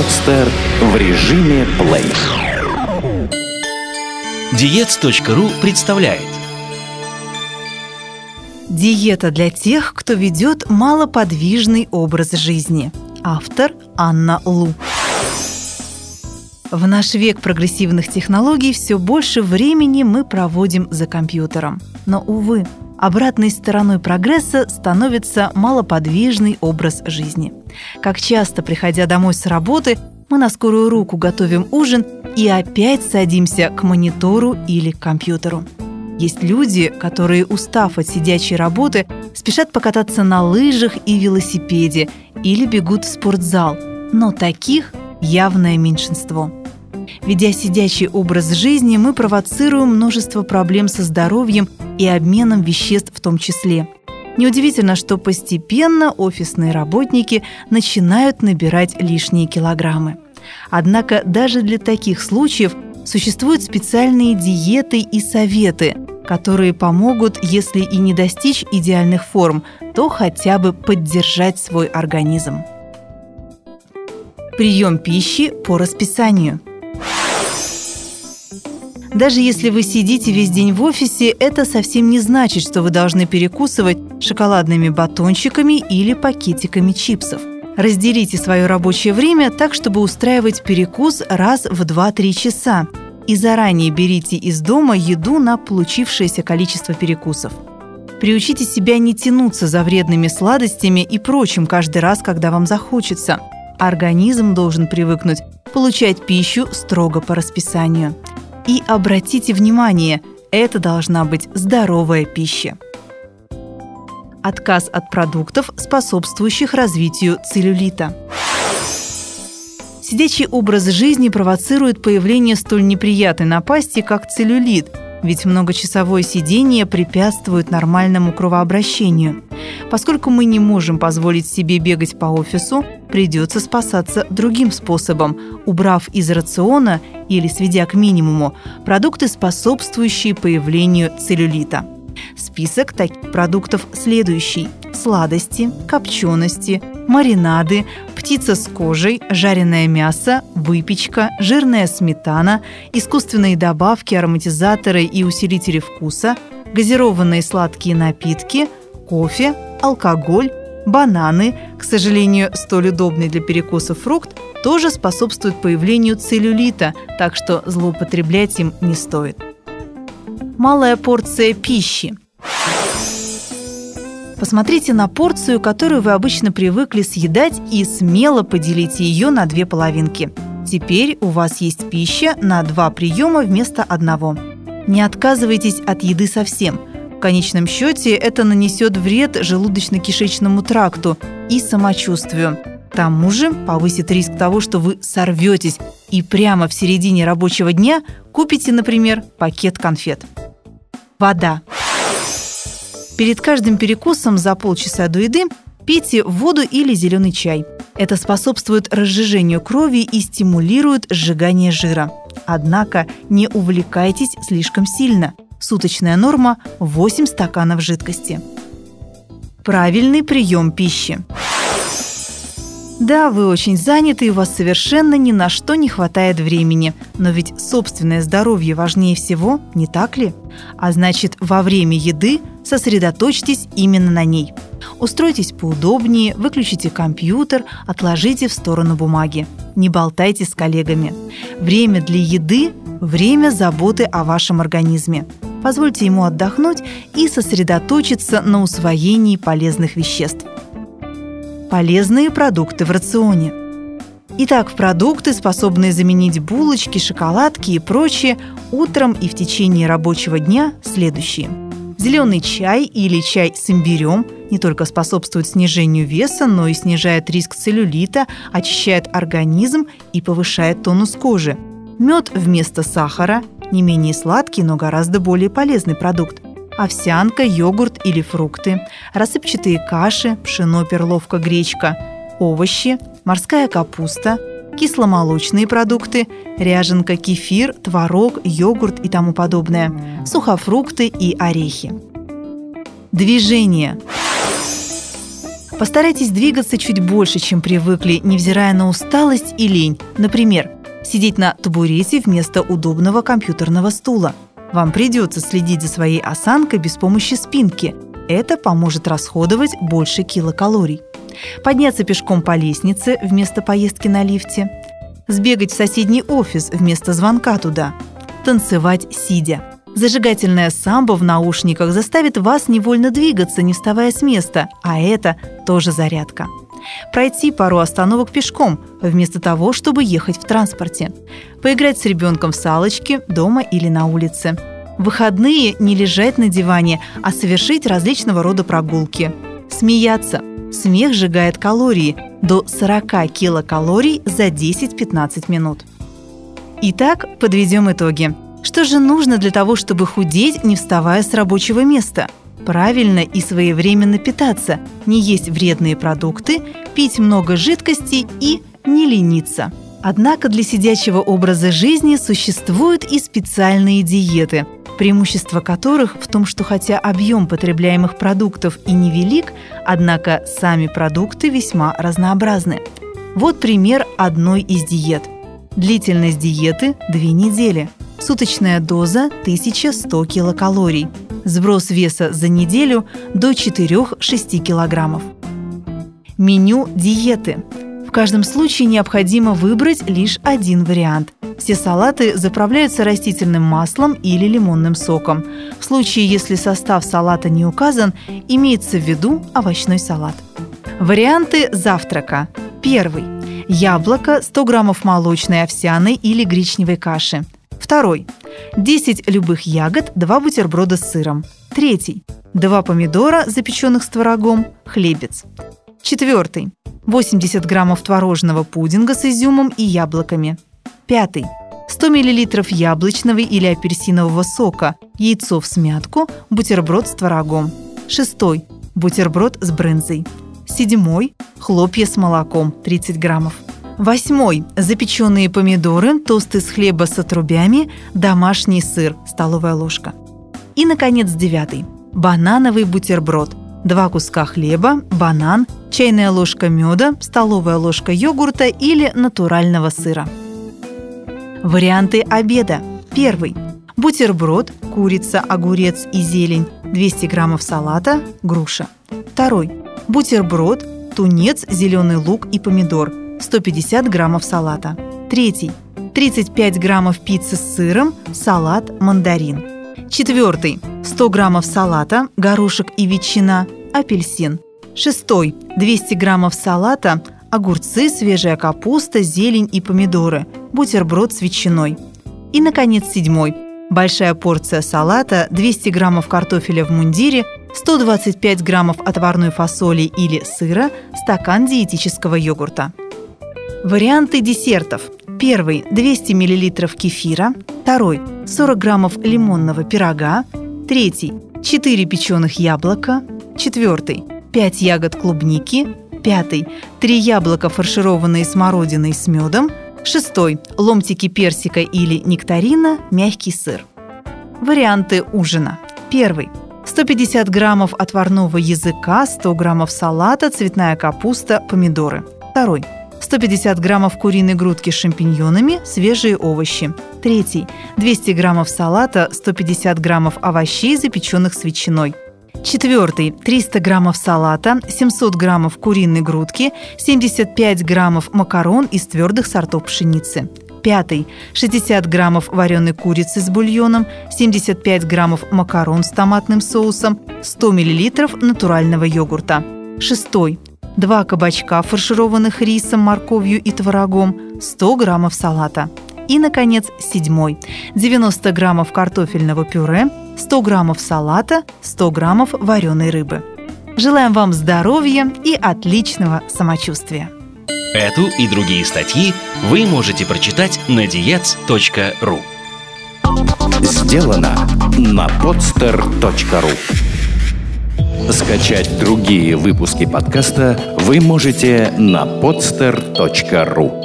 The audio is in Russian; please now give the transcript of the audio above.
Подстер в режиме плей. Диец.ру представляет Диета для тех, кто ведет малоподвижный образ жизни. Автор Анна Лу. В наш век прогрессивных технологий все больше времени мы проводим за компьютером. Но, увы, обратной стороной прогресса становится малоподвижный образ жизни. Как часто, приходя домой с работы, мы на скорую руку готовим ужин и опять садимся к монитору или к компьютеру. Есть люди, которые, устав от сидячей работы, спешат покататься на лыжах и велосипеде или бегут в спортзал, но таких явное меньшинство. Ведя сидячий образ жизни, мы провоцируем множество проблем со здоровьем и обменом веществ в том числе. Неудивительно, что постепенно офисные работники начинают набирать лишние килограммы. Однако даже для таких случаев существуют специальные диеты и советы, которые помогут, если и не достичь идеальных форм, то хотя бы поддержать свой организм. Прием пищи по расписанию – даже если вы сидите весь день в офисе, это совсем не значит, что вы должны перекусывать шоколадными батончиками или пакетиками чипсов. Разделите свое рабочее время так, чтобы устраивать перекус раз в 2-3 часа. И заранее берите из дома еду на получившееся количество перекусов. Приучите себя не тянуться за вредными сладостями и прочим каждый раз, когда вам захочется. Организм должен привыкнуть получать пищу строго по расписанию – и обратите внимание, это должна быть здоровая пища. Отказ от продуктов, способствующих развитию целлюлита. Сидячий образ жизни провоцирует появление столь неприятной напасти, как целлюлит, ведь многочасовое сидение препятствует нормальному кровообращению. Поскольку мы не можем позволить себе бегать по офису, придется спасаться другим способом, убрав из рациона или сведя к минимуму продукты, способствующие появлению целлюлита. Список таких продуктов следующий. Сладости, копчености, маринады, птица с кожей, жареное мясо, выпечка, жирная сметана, искусственные добавки, ароматизаторы и усилители вкуса, газированные сладкие напитки, кофе, алкоголь, бананы, к сожалению, столь удобный для перекуса фрукт, тоже способствуют появлению целлюлита, так что злоупотреблять им не стоит. Малая порция пищи. Посмотрите на порцию, которую вы обычно привыкли съедать, и смело поделите ее на две половинки. Теперь у вас есть пища на два приема вместо одного. Не отказывайтесь от еды совсем – в конечном счете это нанесет вред желудочно-кишечному тракту и самочувствию. К тому же повысит риск того, что вы сорветесь и прямо в середине рабочего дня купите, например, пакет конфет. Вода. Перед каждым перекусом за полчаса до еды пейте воду или зеленый чай. Это способствует разжижению крови и стимулирует сжигание жира. Однако не увлекайтесь слишком сильно – Суточная норма – 8 стаканов жидкости. Правильный прием пищи. Да, вы очень заняты и у вас совершенно ни на что не хватает времени. Но ведь собственное здоровье важнее всего, не так ли? А значит, во время еды сосредоточьтесь именно на ней. Устройтесь поудобнее, выключите компьютер, отложите в сторону бумаги. Не болтайте с коллегами. Время для еды – время заботы о вашем организме. Позвольте ему отдохнуть и сосредоточиться на усвоении полезных веществ. Полезные продукты в рационе. Итак, продукты, способные заменить булочки, шоколадки и прочее, утром и в течение рабочего дня следующие. Зеленый чай или чай с имбирем не только способствует снижению веса, но и снижает риск целлюлита, очищает организм и повышает тонус кожи. Мед вместо сахара, не менее сладкий, но гораздо более полезный продукт. Овсянка, йогурт или фрукты, рассыпчатые каши, пшено, перловка, гречка, овощи, морская капуста, кисломолочные продукты, ряженка, кефир, творог, йогурт и тому подобное, сухофрукты и орехи. Движение. Постарайтесь двигаться чуть больше, чем привыкли, невзирая на усталость и лень. Например, сидеть на табурете вместо удобного компьютерного стула. Вам придется следить за своей осанкой без помощи спинки. Это поможет расходовать больше килокалорий. Подняться пешком по лестнице вместо поездки на лифте. Сбегать в соседний офис вместо звонка туда. Танцевать сидя. Зажигательная самбо в наушниках заставит вас невольно двигаться, не вставая с места, а это тоже зарядка. Пройти пару остановок пешком, вместо того, чтобы ехать в транспорте. Поиграть с ребенком в салочки дома или на улице. В выходные не лежать на диване, а совершить различного рода прогулки. Смеяться. Смех сжигает калории до 40 килокалорий за 10-15 минут. Итак, подведем итоги. Что же нужно для того, чтобы худеть, не вставая с рабочего места? Правильно и своевременно питаться, не есть вредные продукты, пить много жидкости и не лениться. Однако для сидячего образа жизни существуют и специальные диеты, преимущество которых в том, что хотя объем потребляемых продуктов и невелик, однако сами продукты весьма разнообразны. Вот пример одной из диет. Длительность диеты – 2 недели – Суточная доза 1100 килокалорий. Сброс веса за неделю до 4-6 килограммов. Меню диеты. В каждом случае необходимо выбрать лишь один вариант. Все салаты заправляются растительным маслом или лимонным соком. В случае, если состав салата не указан, имеется в виду овощной салат. Варианты завтрака. Первый. Яблоко, 100 граммов молочной, овсяной или гречневой каши – Второй. 10 любых ягод, 2 бутерброда с сыром. Третий. 2 помидора, запеченных с творогом, хлебец. Четвертый. 80 граммов творожного пудинга с изюмом и яблоками. Пятый. 100 мл яблочного или апельсинового сока, яйцо в смятку, бутерброд с творогом. Шестой. Бутерброд с брынзой. Седьмой. Хлопья с молоком 30 граммов. Восьмой. Запеченные помидоры, тост из хлеба с отрубями, домашний сыр, столовая ложка. И, наконец, девятый. Банановый бутерброд. Два куска хлеба, банан, чайная ложка меда, столовая ложка йогурта или натурального сыра. Варианты обеда. Первый. Бутерброд, курица, огурец и зелень, 200 граммов салата, груша. Второй. Бутерброд, тунец, зеленый лук и помидор, 150 граммов салата. Третий. 35 граммов пиццы с сыром, салат, мандарин. Четвертый. 100 граммов салата, горошек и ветчина, апельсин. Шестой. 200 граммов салата, огурцы, свежая капуста, зелень и помидоры, бутерброд с ветчиной. И, наконец, седьмой. Большая порция салата, 200 граммов картофеля в мундире, 125 граммов отварной фасоли или сыра, стакан диетического йогурта. Варианты десертов. Первый – 200 мл кефира. Второй – 40 граммов лимонного пирога. Третий – 4 печеных яблока. Четвертый – 5 ягод клубники. Пятый – 3 яблока, фаршированные смородиной с медом. Шестой – ломтики персика или нектарина, мягкий сыр. Варианты ужина. Первый – 150 граммов отварного языка, 100 граммов салата, цветная капуста, помидоры. Второй – 150 граммов куриной грудки с шампиньонами, свежие овощи. Третий. 200 граммов салата, 150 граммов овощей, запеченных с ветчиной. Четвертый. 300 граммов салата, 700 граммов куриной грудки, 75 граммов макарон из твердых сортов пшеницы. Пятый. 60 граммов вареной курицы с бульоном, 75 граммов макарон с томатным соусом, 100 миллилитров натурального йогурта. Шестой. 2 кабачка, фаршированных рисом, морковью и творогом, 100 граммов салата. И, наконец, седьмой. 90 граммов картофельного пюре, 100 граммов салата, 100 граммов вареной рыбы. Желаем вам здоровья и отличного самочувствия. Эту и другие статьи вы можете прочитать на diets.ru Сделано на podster.ru Скачать другие выпуски подкаста вы можете на podster.ru